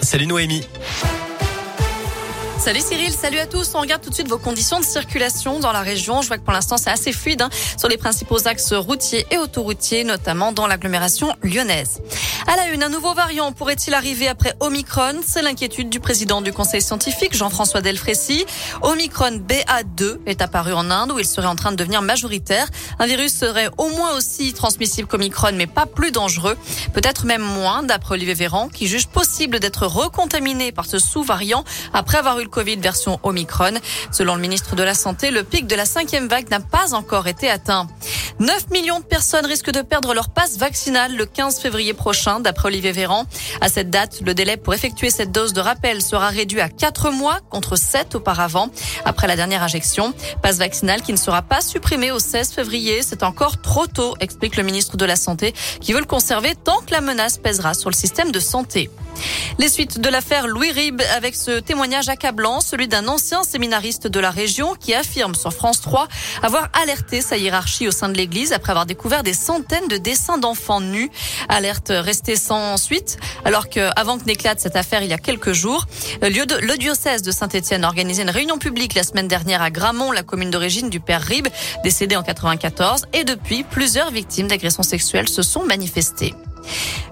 Salut Noémie. Salut Cyril, salut à tous. On regarde tout de suite vos conditions de circulation dans la région. Je vois que pour l'instant c'est assez fluide hein, sur les principaux axes routiers et autoroutiers, notamment dans l'agglomération lyonnaise. À la une, un nouveau variant pourrait-il arriver après Omicron C'est l'inquiétude du président du conseil scientifique, Jean-François Delfrécy. Omicron BA2 est apparu en Inde où il serait en train de devenir majoritaire. Un virus serait au moins aussi transmissible qu'Omicron, mais pas plus dangereux. Peut-être même moins, d'après Olivier Véran, qui juge possible d'être recontaminé par ce sous-variant après avoir eu le Covid version Omicron. Selon le ministre de la Santé, le pic de la cinquième vague n'a pas encore été atteint. 9 millions de personnes risquent de perdre leur passe vaccinale le 15 février prochain, d'après Olivier Véran. À cette date, le délai pour effectuer cette dose de rappel sera réduit à 4 mois contre 7 auparavant. Après la dernière injection, passe vaccinale qui ne sera pas supprimée au 16 février. C'est encore trop tôt, explique le ministre de la Santé, qui veut le conserver tant que la menace pèsera sur le système de santé. Les suites de l'affaire Louis Rib avec ce témoignage accablant, celui d'un ancien séminariste de la région qui affirme sur France 3 avoir alerté sa hiérarchie au sein de l'Église après avoir découvert des centaines de dessins d'enfants nus. Alerte restée sans suite, alors que avant que n'éclate cette affaire il y a quelques jours, le diocèse de Saint-Étienne a organisé une réunion publique la semaine dernière à Gramont, la commune d'origine du père Rib, décédé en 94, et depuis, plusieurs victimes d'agressions sexuelles se sont manifestées.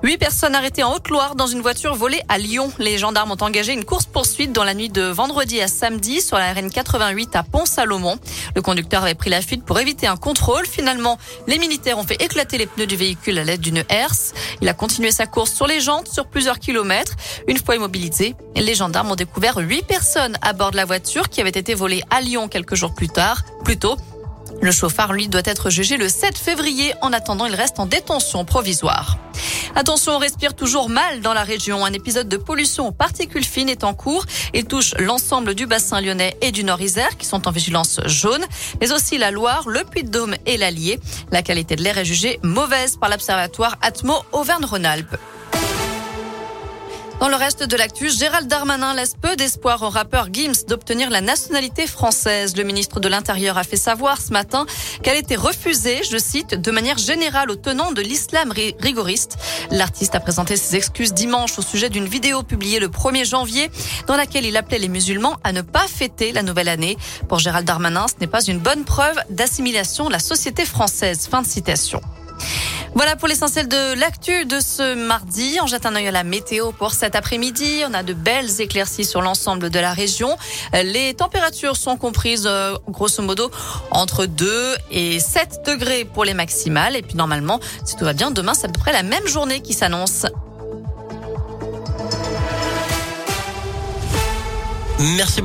Huit personnes arrêtées en Haute-Loire dans une voiture volée à Lyon. Les gendarmes ont engagé une course-poursuite dans la nuit de vendredi à samedi sur la RN 88 à Pont-Salomon. Le conducteur avait pris la fuite pour éviter un contrôle. Finalement, les militaires ont fait éclater les pneus du véhicule à l'aide d'une herse. Il a continué sa course sur les jantes sur plusieurs kilomètres. Une fois immobilisé, les gendarmes ont découvert huit personnes à bord de la voiture qui avait été volée à Lyon quelques jours plus tard. Plus tôt, le chauffard, lui, doit être jugé le 7 février. En attendant, il reste en détention provisoire. Attention, on respire toujours mal dans la région. Un épisode de pollution aux particules fines est en cours. Il touche l'ensemble du bassin lyonnais et du Nord-Isère qui sont en vigilance jaune, mais aussi la Loire, le Puy-de-Dôme et l'Allier. La qualité de l'air est jugée mauvaise par l'observatoire Atmo Auvergne-Rhône-Alpes. Dans le reste de l'actu, Gérald Darmanin laisse peu d'espoir au rappeur Gims d'obtenir la nationalité française. Le ministre de l'Intérieur a fait savoir ce matin qu'elle était refusée, je cite, de manière générale aux tenants de l'islam rigoriste. L'artiste a présenté ses excuses dimanche au sujet d'une vidéo publiée le 1er janvier dans laquelle il appelait les musulmans à ne pas fêter la nouvelle année. Pour Gérald Darmanin, ce n'est pas une bonne preuve d'assimilation de la société française. Fin de citation. Voilà pour l'essentiel de l'actu de ce mardi. On jette un œil à la météo pour cet après-midi. On a de belles éclaircies sur l'ensemble de la région. Les températures sont comprises euh, grosso modo entre 2 et 7 degrés pour les maximales. Et puis normalement, si tout va bien, demain c'est à peu près la même journée qui s'annonce. Merci beaucoup.